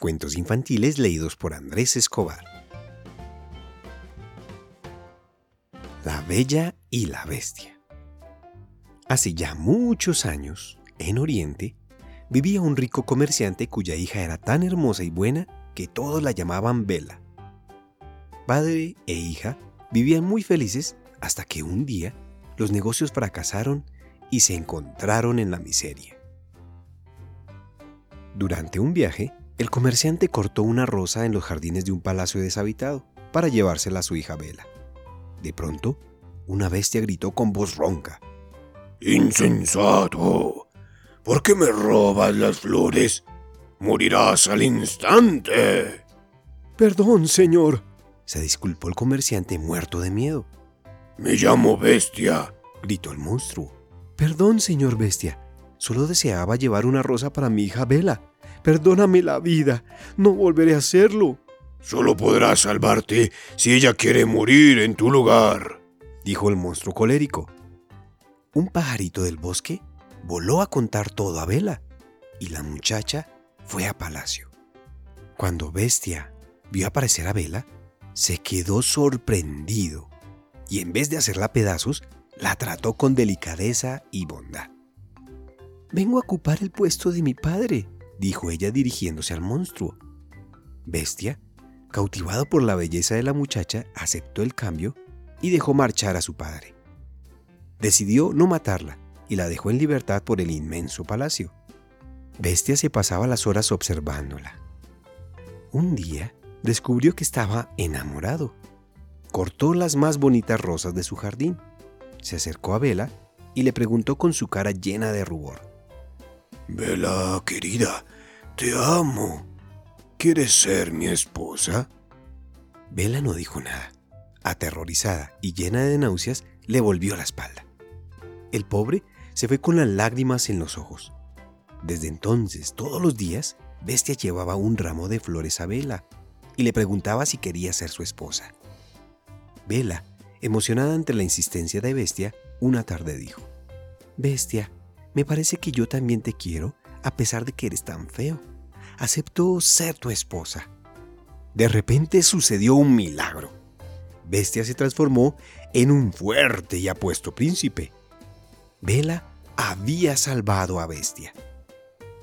Cuentos infantiles leídos por Andrés Escobar. La Bella y la Bestia. Hace ya muchos años, en Oriente, vivía un rico comerciante cuya hija era tan hermosa y buena que todos la llamaban Bella. Padre e hija vivían muy felices hasta que un día los negocios fracasaron y se encontraron en la miseria. Durante un viaje, el comerciante cortó una rosa en los jardines de un palacio deshabitado para llevársela a su hija Vela. De pronto, una bestia gritó con voz ronca. ¡Insensato! ¿Por qué me robas las flores? Morirás al instante. Perdón, señor, se disculpó el comerciante muerto de miedo. Me llamo Bestia, gritó el monstruo. Perdón, señor Bestia, solo deseaba llevar una rosa para mi hija Vela. Perdóname la vida, no volveré a hacerlo. Solo podrás salvarte si ella quiere morir en tu lugar, dijo el monstruo colérico. Un pajarito del bosque voló a contar todo a Vela y la muchacha fue a palacio. Cuando Bestia vio aparecer a Vela, se quedó sorprendido y en vez de hacerla pedazos, la trató con delicadeza y bondad. Vengo a ocupar el puesto de mi padre, dijo ella dirigiéndose al monstruo. Bestia, cautivado por la belleza de la muchacha, aceptó el cambio y dejó marchar a su padre. Decidió no matarla y la dejó en libertad por el inmenso palacio. Bestia se pasaba las horas observándola. Un día descubrió que estaba enamorado. Cortó las más bonitas rosas de su jardín, se acercó a Vela y le preguntó con su cara llena de rubor. Vela, querida, te amo. ¿Quieres ser mi esposa? Vela no dijo nada. Aterrorizada y llena de náuseas, le volvió la espalda. El pobre se fue con las lágrimas en los ojos. Desde entonces, todos los días, Bestia llevaba un ramo de flores a Vela y le preguntaba si quería ser su esposa. Vela, emocionada ante la insistencia de Bestia, una tarde dijo, Bestia, me parece que yo también te quiero, a pesar de que eres tan feo. Acepto ser tu esposa. De repente sucedió un milagro. Bestia se transformó en un fuerte y apuesto príncipe. Vela había salvado a Bestia.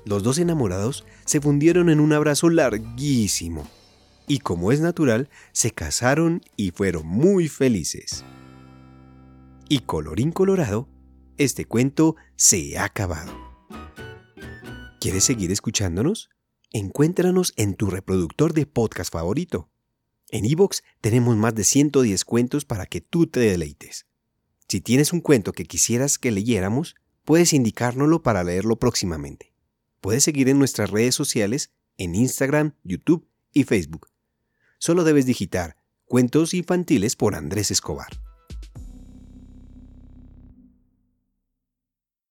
Los dos enamorados se fundieron en un abrazo larguísimo y como es natural, se casaron y fueron muy felices. Y colorín colorado, este cuento se ha acabado. ¿Quieres seguir escuchándonos? Encuéntranos en tu reproductor de podcast favorito. En iVoox tenemos más de 110 cuentos para que tú te deleites. Si tienes un cuento que quisieras que leyéramos, puedes indicárnoslo para leerlo próximamente. Puedes seguir en nuestras redes sociales en Instagram, YouTube y Facebook. Solo debes digitar Cuentos infantiles por Andrés Escobar.